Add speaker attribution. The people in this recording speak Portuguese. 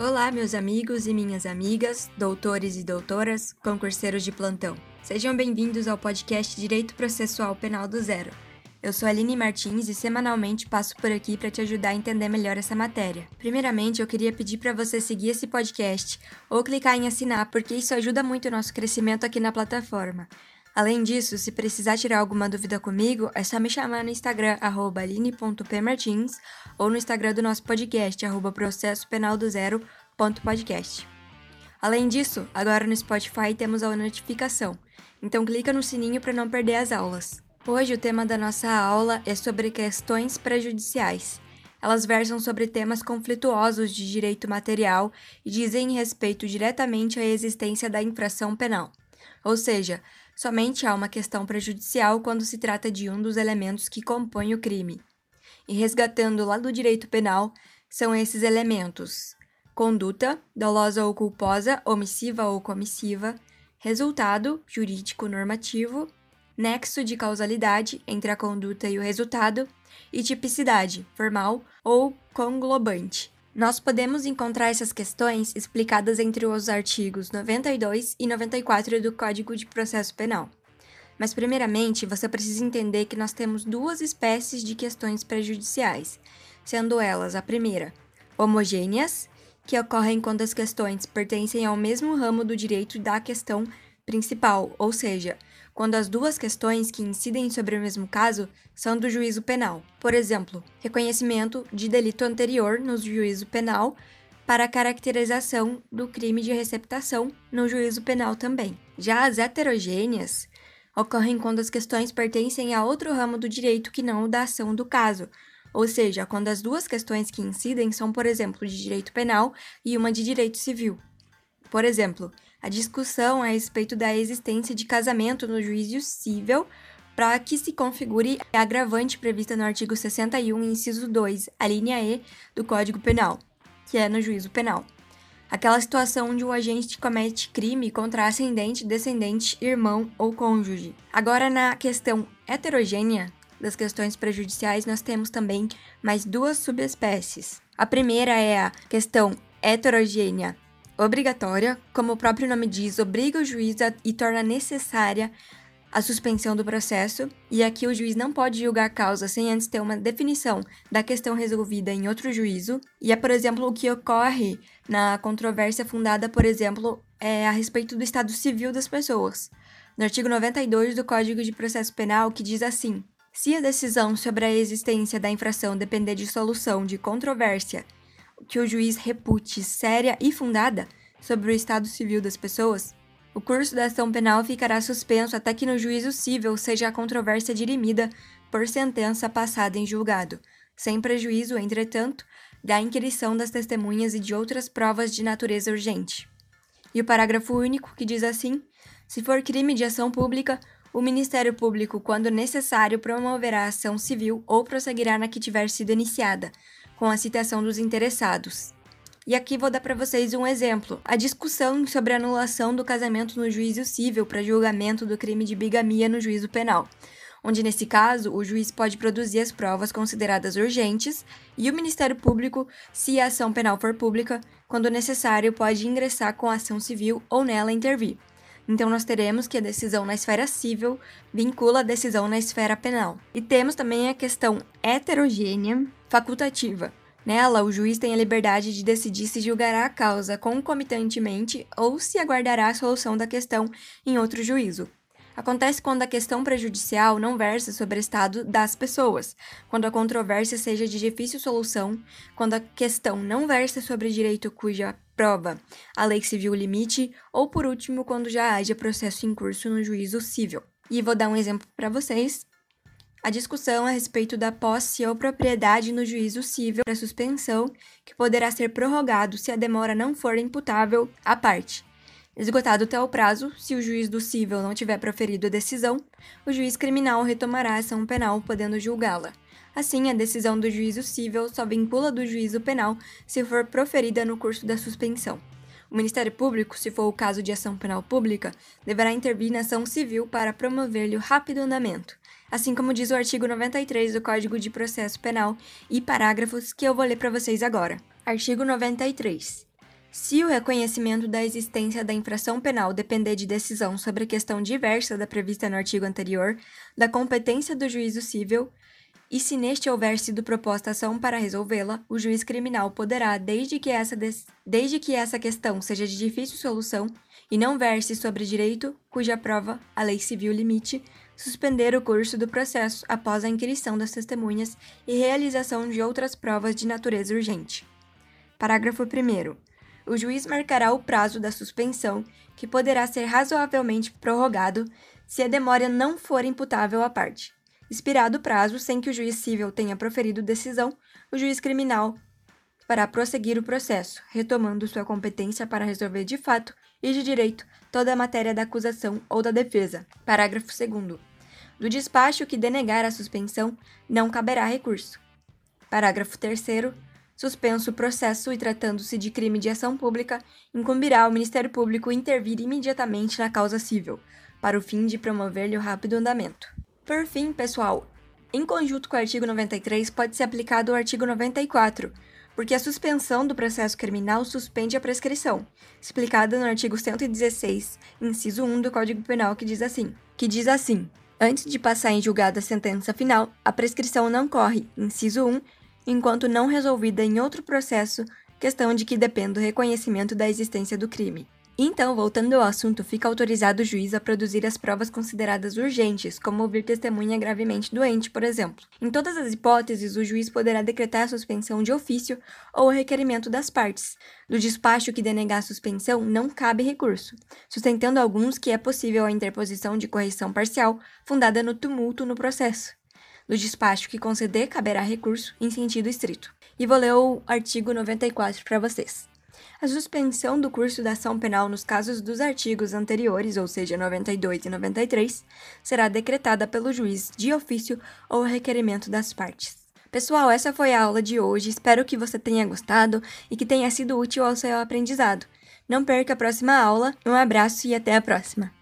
Speaker 1: Olá, meus amigos e minhas amigas, doutores e doutoras, concurseiros de plantão. Sejam bem-vindos ao podcast Direito Processual Penal do Zero. Eu sou Aline Martins e semanalmente passo por aqui para te ajudar a entender melhor essa matéria. Primeiramente, eu queria pedir para você seguir esse podcast ou clicar em assinar, porque isso ajuda muito o nosso crescimento aqui na plataforma. Além disso, se precisar tirar alguma dúvida comigo, é só me chamar no Instagram, aline.pmartins, ou no Instagram do nosso podcast, arroba processo penal do. Além disso, agora no Spotify temos a notificação, então clica no sininho para não perder as aulas. Hoje o tema da nossa aula é sobre questões prejudiciais. Elas versam sobre temas conflituosos de direito material e dizem respeito diretamente à existência da infração penal. Ou seja, somente há uma questão prejudicial quando se trata de um dos elementos que compõem o crime. E resgatando lá do direito penal, são esses elementos: conduta, dolosa ou culposa, omissiva ou comissiva, resultado, jurídico normativo, nexo de causalidade entre a conduta e o resultado, e tipicidade, formal ou conglobante. Nós podemos encontrar essas questões explicadas entre os artigos 92 e 94 do Código de Processo Penal. Mas, primeiramente, você precisa entender que nós temos duas espécies de questões prejudiciais, sendo elas a primeira, homogêneas, que ocorrem quando as questões pertencem ao mesmo ramo do direito da questão principal, ou seja, quando as duas questões que incidem sobre o mesmo caso são do juízo penal. Por exemplo, reconhecimento de delito anterior no juízo penal para a caracterização do crime de receptação no juízo penal também. Já as heterogêneas ocorrem quando as questões pertencem a outro ramo do direito que não o da ação do caso, ou seja, quando as duas questões que incidem são, por exemplo, de direito penal e uma de direito civil. Por exemplo, a discussão a respeito da existência de casamento no juízo civil para que se configure a agravante prevista no artigo 61, inciso 2, a linha E do Código Penal, que é no juízo penal. Aquela situação onde o agente comete crime contra ascendente, descendente, irmão ou cônjuge. Agora, na questão heterogênea das questões prejudiciais, nós temos também mais duas subespécies. A primeira é a questão heterogênea obrigatória, como o próprio nome diz, obriga o juiz a, e torna necessária a suspensão do processo, e aqui o juiz não pode julgar a causa sem antes ter uma definição da questão resolvida em outro juízo, e é, por exemplo, o que ocorre na controvérsia fundada, por exemplo, é a respeito do estado civil das pessoas. No artigo 92 do Código de Processo Penal, que diz assim: se a decisão sobre a existência da infração depender de solução de controvérsia que o juiz repute séria e fundada sobre o estado civil das pessoas, o curso da ação penal ficará suspenso até que no juízo civil seja a controvérsia dirimida por sentença passada em julgado, sem prejuízo, entretanto, da inquirição das testemunhas e de outras provas de natureza urgente. E o parágrafo único que diz assim: se for crime de ação pública, o Ministério Público, quando necessário, promoverá ação civil ou prosseguirá na que tiver sido iniciada, com a citação dos interessados. E aqui vou dar para vocês um exemplo: a discussão sobre a anulação do casamento no juízo civil para julgamento do crime de bigamia no juízo penal, onde nesse caso o juiz pode produzir as provas consideradas urgentes e o Ministério Público, se a ação penal for pública, quando necessário, pode ingressar com a ação civil ou nela intervir. Então, nós teremos que a decisão na esfera civil vincula a decisão na esfera penal. E temos também a questão heterogênea facultativa. Nela, o juiz tem a liberdade de decidir se julgará a causa concomitantemente ou se aguardará a solução da questão em outro juízo. Acontece quando a questão prejudicial não versa sobre o estado das pessoas, quando a controvérsia seja de difícil solução, quando a questão não versa sobre direito cuja prova, a lei civil limite, ou por último, quando já haja processo em curso no juízo civil. E vou dar um exemplo para vocês. A discussão a respeito da posse ou propriedade no juízo civil para suspensão, que poderá ser prorrogado se a demora não for imputável à parte. Esgotado tal prazo, se o juiz do civil não tiver proferido a decisão, o juiz criminal retomará a ação penal, podendo julgá-la. Assim, a decisão do juízo civil só vincula do juízo penal se for proferida no curso da suspensão. O Ministério Público, se for o caso de ação penal pública, deverá intervir na ação civil para promover-lhe o rápido andamento, assim como diz o artigo 93 do Código de Processo Penal e parágrafos que eu vou ler para vocês agora. Artigo 93. Se o reconhecimento da existência da infração penal depender de decisão sobre questão diversa da prevista no artigo anterior, da competência do juízo civil, e se neste houver sido proposta ação para resolvê-la, o juiz criminal poderá, desde que, essa desde que essa questão seja de difícil solução e não verse sobre direito cuja prova a lei civil limite, suspender o curso do processo após a inquirição das testemunhas e realização de outras provas de natureza urgente. Parágrafo 1. O juiz marcará o prazo da suspensão, que poderá ser razoavelmente prorrogado se a demora não for imputável à parte Expirado o prazo sem que o juiz civil tenha proferido decisão, o juiz criminal fará prosseguir o processo, retomando sua competência para resolver de fato e de direito toda a matéria da acusação ou da defesa. Parágrafo 2. Do despacho que denegar a suspensão, não caberá recurso. Parágrafo 3. Suspenso o processo e tratando-se de crime de ação pública, incumbirá ao Ministério Público intervir imediatamente na causa civil, para o fim de promover-lhe o rápido andamento. Por fim, pessoal, em conjunto com o artigo 93 pode ser aplicado o artigo 94, porque a suspensão do processo criminal suspende a prescrição, explicada no artigo 116, inciso 1 do Código Penal, que diz assim: que diz assim: Antes de passar em julgado a sentença final, a prescrição não corre, inciso 1, enquanto não resolvida em outro processo, questão de que depende o reconhecimento da existência do crime. Então, voltando ao assunto, fica autorizado o juiz a produzir as provas consideradas urgentes, como ouvir testemunha gravemente doente, por exemplo. Em todas as hipóteses, o juiz poderá decretar a suspensão de ofício ou o requerimento das partes. Do despacho que denegar a suspensão, não cabe recurso, sustentando alguns que é possível a interposição de correção parcial fundada no tumulto no processo. Do despacho que conceder, caberá recurso em sentido estrito. E vou ler o artigo 94 para vocês. A suspensão do curso da ação penal nos casos dos artigos anteriores, ou seja, 92 e 93, será decretada pelo juiz de ofício ou requerimento das partes. Pessoal, essa foi a aula de hoje. Espero que você tenha gostado e que tenha sido útil ao seu aprendizado. Não perca a próxima aula. Um abraço e até a próxima!